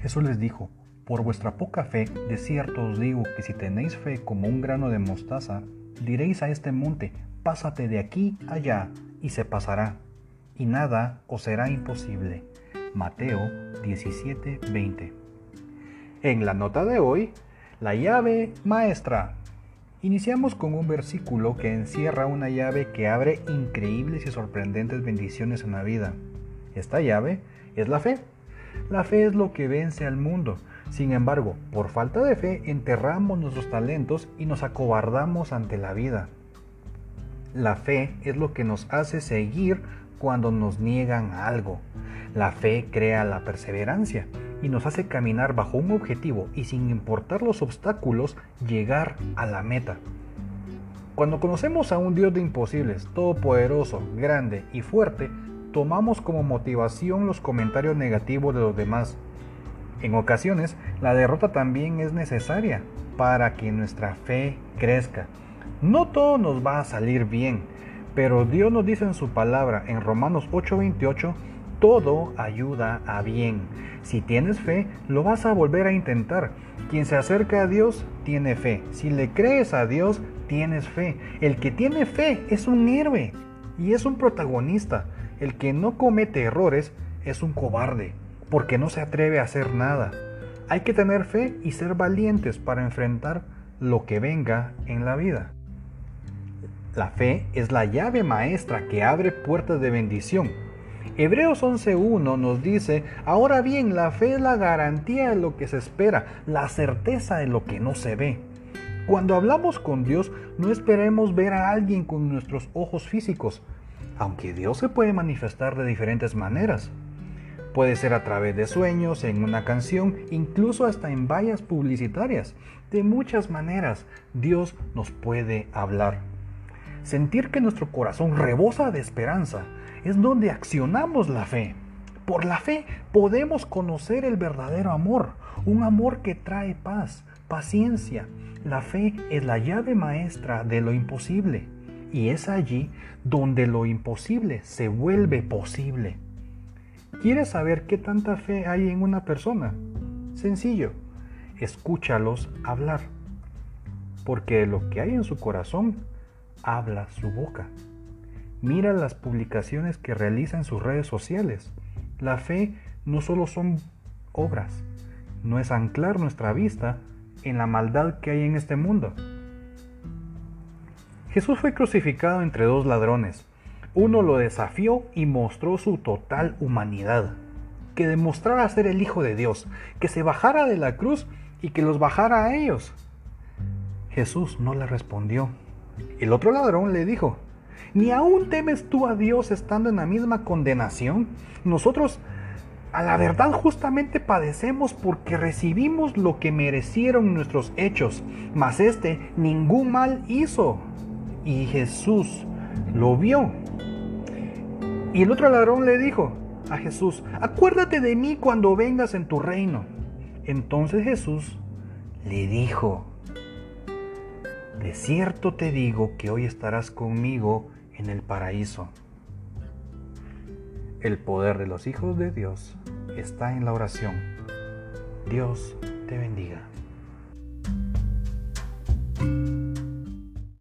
Jesús les dijo, por vuestra poca fe, de cierto os digo que si tenéis fe como un grano de mostaza, diréis a este monte, pásate de aquí allá, y se pasará, y nada os será imposible. Mateo 17:20. En la nota de hoy, la llave maestra. Iniciamos con un versículo que encierra una llave que abre increíbles y sorprendentes bendiciones en la vida. Esta llave es la fe. La fe es lo que vence al mundo. Sin embargo, por falta de fe enterramos nuestros talentos y nos acobardamos ante la vida. La fe es lo que nos hace seguir cuando nos niegan algo. La fe crea la perseverancia y nos hace caminar bajo un objetivo y sin importar los obstáculos llegar a la meta. Cuando conocemos a un Dios de imposibles, todopoderoso, grande y fuerte, tomamos como motivación los comentarios negativos de los demás. En ocasiones, la derrota también es necesaria para que nuestra fe crezca. No todo nos va a salir bien, pero Dios nos dice en su palabra en Romanos 8:28, todo ayuda a bien. Si tienes fe, lo vas a volver a intentar. Quien se acerca a Dios tiene fe. Si le crees a Dios, tienes fe. El que tiene fe es un héroe y es un protagonista. El que no comete errores es un cobarde porque no se atreve a hacer nada. Hay que tener fe y ser valientes para enfrentar lo que venga en la vida. La fe es la llave maestra que abre puertas de bendición. Hebreos 11.1 nos dice, ahora bien, la fe es la garantía de lo que se espera, la certeza de lo que no se ve. Cuando hablamos con Dios, no esperemos ver a alguien con nuestros ojos físicos, aunque Dios se puede manifestar de diferentes maneras. Puede ser a través de sueños, en una canción, incluso hasta en vallas publicitarias. De muchas maneras Dios nos puede hablar. Sentir que nuestro corazón rebosa de esperanza es donde accionamos la fe. Por la fe podemos conocer el verdadero amor, un amor que trae paz, paciencia. La fe es la llave maestra de lo imposible y es allí donde lo imposible se vuelve posible. ¿Quieres saber qué tanta fe hay en una persona? Sencillo, escúchalos hablar, porque lo que hay en su corazón habla su boca. Mira las publicaciones que realiza en sus redes sociales. La fe no solo son obras, no es anclar nuestra vista en la maldad que hay en este mundo. Jesús fue crucificado entre dos ladrones. Uno lo desafió y mostró su total humanidad, que demostrara ser el Hijo de Dios, que se bajara de la cruz y que los bajara a ellos. Jesús no le respondió. El otro ladrón le dijo, ¿ni aún temes tú a Dios estando en la misma condenación? Nosotros a la verdad justamente padecemos porque recibimos lo que merecieron nuestros hechos, mas este ningún mal hizo. Y Jesús lo vio. Y el otro ladrón le dijo a Jesús, acuérdate de mí cuando vengas en tu reino. Entonces Jesús le dijo, de cierto te digo que hoy estarás conmigo en el paraíso. El poder de los hijos de Dios está en la oración. Dios te bendiga.